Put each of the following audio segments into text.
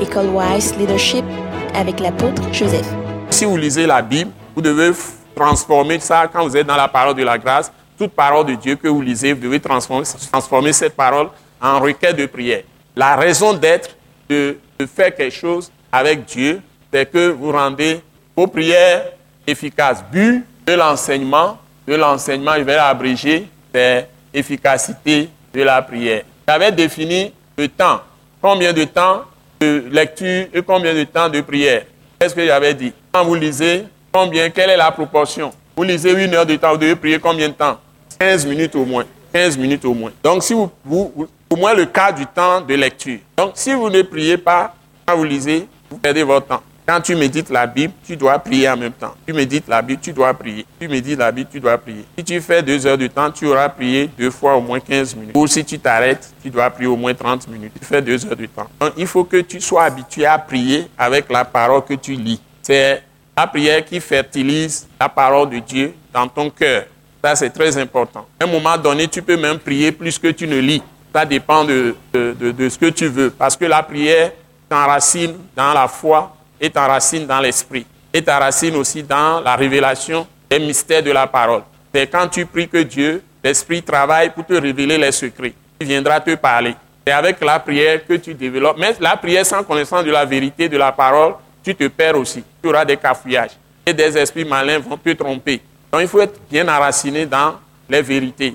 École Wise Leadership avec l'apôtre Joseph. Si vous lisez la Bible, vous devez transformer ça quand vous êtes dans la parole de la grâce. Toute parole de Dieu que vous lisez, vous devez transformer, cette parole en requête de prière. La raison d'être de, de faire quelque chose avec Dieu, c'est que vous rendez vos prières efficaces. But de l'enseignement, de l'enseignement, je vais l'abréger, c'est efficacité de la prière. J'avais défini le temps. Combien de temps de lecture et combien de temps de prière? Qu'est-ce que j'avais dit? Quand vous lisez, combien, quelle est la proportion? Vous lisez une heure de temps, vous devez prier combien de temps? 15 minutes au moins. 15 minutes au moins. Donc, si vous, vous, au moins le cas du temps de lecture. Donc, si vous ne priez pas quand vous lisez, vous perdez votre temps. Quand tu médites la Bible, tu dois prier en même temps. Tu médites la Bible, tu dois prier. Tu médites la Bible, tu dois prier. Si tu fais deux heures de temps, tu auras prié deux fois au moins 15 minutes. Ou si tu t'arrêtes, tu dois prier au moins 30 minutes. Tu fais deux heures de temps. Donc, il faut que tu sois habitué à prier avec la parole que tu lis. C'est la prière qui fertilise la parole de Dieu dans ton cœur. Ça, c'est très important. À un moment donné, tu peux même prier plus que tu ne lis. Ça dépend de, de, de, ce que tu veux. Parce que la prière t'enracine dans la foi et t'enracine dans l'esprit. Et t'enracine aussi dans la révélation des mystères de la parole. C'est quand tu pries que Dieu, l'esprit travaille pour te révéler les secrets. Il viendra te parler. C'est avec la prière que tu développes. Mais la prière sans connaissance de la vérité de la parole, tu te perds aussi. Tu auras des cafouillages. Et des esprits malins vont te tromper. Donc il faut être bien enraciné dans les vérités,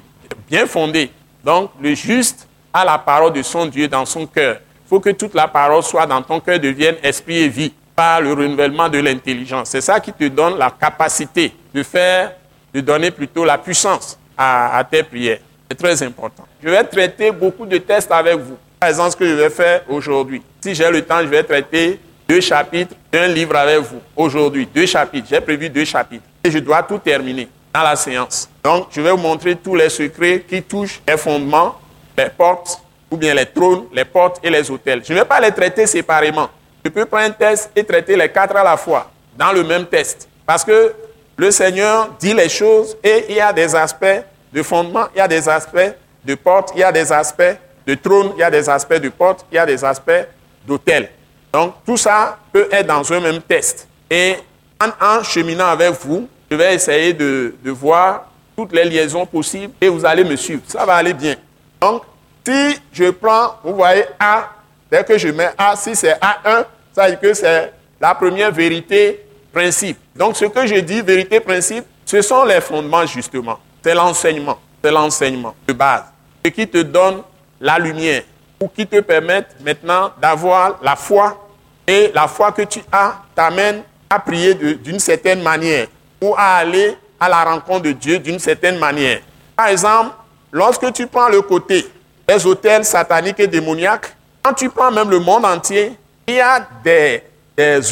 bien fondé. Donc le juste a la parole de son Dieu dans son cœur. Il faut que toute la parole soit dans ton cœur, devienne esprit et vie le renouvellement de l'intelligence. C'est ça qui te donne la capacité de faire, de donner plutôt la puissance à, à tes prières. C'est très important. Je vais traiter beaucoup de tests avec vous. Par exemple, ce que je vais faire aujourd'hui. Si j'ai le temps, je vais traiter deux chapitres d'un livre avec vous. Aujourd'hui, deux chapitres. J'ai prévu deux chapitres. Et je dois tout terminer dans la séance. Donc, je vais vous montrer tous les secrets qui touchent les fondements, les portes, ou bien les trônes, les portes et les hôtels. Je ne vais pas les traiter séparément. Je peux prendre un test et traiter les quatre à la fois, dans le même test. Parce que le Seigneur dit les choses et il y a des aspects de fondement, il y a des aspects de porte, il y a des aspects de trône, il y a des aspects de porte, il y a des aspects d'hôtel. Donc, tout ça peut être dans un même test. Et en, cheminant avec vous, je vais essayer de, voir toutes les liaisons possibles et vous allez me suivre. Ça va aller bien. Donc, si je prends, vous voyez A, dès que je mets A, si c'est A1, ça veut dire que c'est la première vérité principe. Donc, ce que je dis, vérité principe, ce sont les fondements justement. C'est l'enseignement. C'est l'enseignement de base. Ce qui te donne la lumière ou qui te permettent maintenant d'avoir la foi. Et la foi que tu as t'amène à prier d'une certaine manière ou à aller à la rencontre de Dieu d'une certaine manière. Par exemple, lorsque tu prends le côté des hôtels sataniques et démoniaques, quand tu prends même le monde entier, il y a des,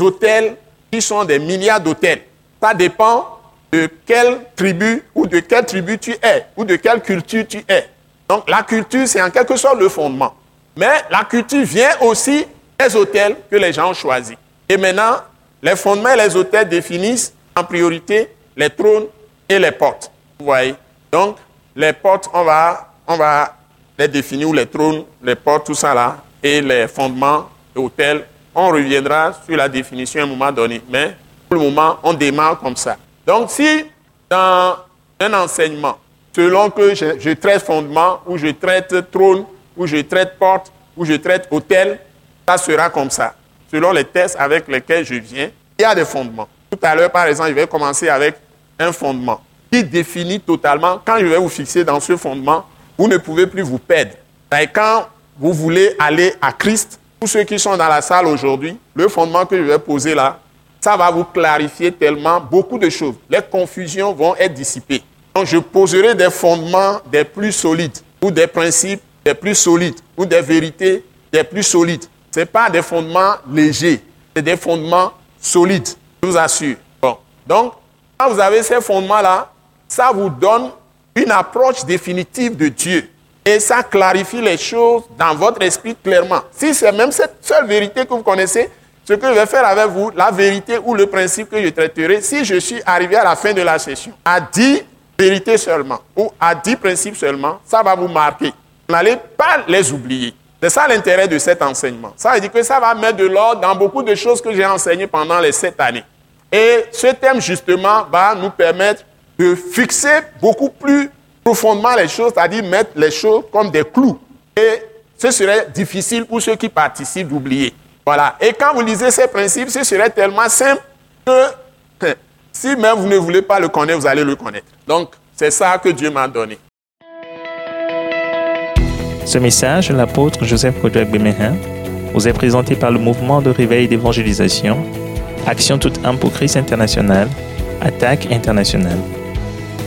hôtels qui sont des milliards d'hôtels. Ça dépend de quelle tribu ou de quelle tribu tu es ou de quelle culture tu es. Donc la culture, c'est en quelque sorte le fondement. Mais la culture vient aussi des hôtels que les gens ont choisis. Et maintenant, les fondements et les hôtels définissent en priorité les trônes et les portes. Vous voyez? Donc, les portes, on va, on va les définir, ou les trônes, les portes, tout ça là, et les fondements, hôtels. On reviendra sur la définition à un moment donné. Mais pour le moment, on démarre comme ça. Donc, si dans un enseignement, selon que je, je traite fondement, ou je traite trône, ou je traite porte, ou je traite hôtel, ça sera comme ça. Selon les tests avec lesquels je viens, il y a des fondements. Tout à l'heure, par exemple, je vais commencer avec un fondement qui définit totalement, quand je vais vous fixer dans ce fondement, vous ne pouvez plus vous perdre. Et quand vous voulez aller à Christ, tous ceux qui sont dans la salle aujourd'hui, le fondement que je vais poser là, ça va vous clarifier tellement beaucoup de choses. Les confusions vont être dissipées. Donc, je poserai des fondements des plus solides ou des principes des plus solides ou des vérités des plus solides. Ce n'est pas des fondements légers, c'est des fondements solides, je vous assure. Bon. Donc, quand vous avez ces fondements-là, ça vous donne une approche définitive de Dieu. Et ça clarifie les choses dans votre esprit clairement. Si c'est même cette seule vérité que vous connaissez, ce que je vais faire avec vous, la vérité ou le principe que je traiterai, si je suis arrivé à la fin de la session, à 10 vérités seulement, ou à 10 principes seulement, ça va vous marquer. Vous n'allez pas les oublier. C'est ça l'intérêt de cet enseignement. Ça veut dire que ça va mettre de l'ordre dans beaucoup de choses que j'ai enseignées pendant les sept années. Et ce thème, justement, va nous permettre de fixer beaucoup plus profondément les choses, c'est-à-dire mettre les choses comme des clous. Et ce serait difficile pour ceux qui participent d'oublier. Voilà. Et quand vous lisez ces principes, ce serait tellement simple que si même vous ne voulez pas le connaître, vous allez le connaître. Donc, c'est ça que Dieu m'a donné. Ce message, l'apôtre Joseph Kodouak Bemehin, vous est présenté par le mouvement de réveil d'évangélisation, Action toute âme pour Christ international, Attaque internationale.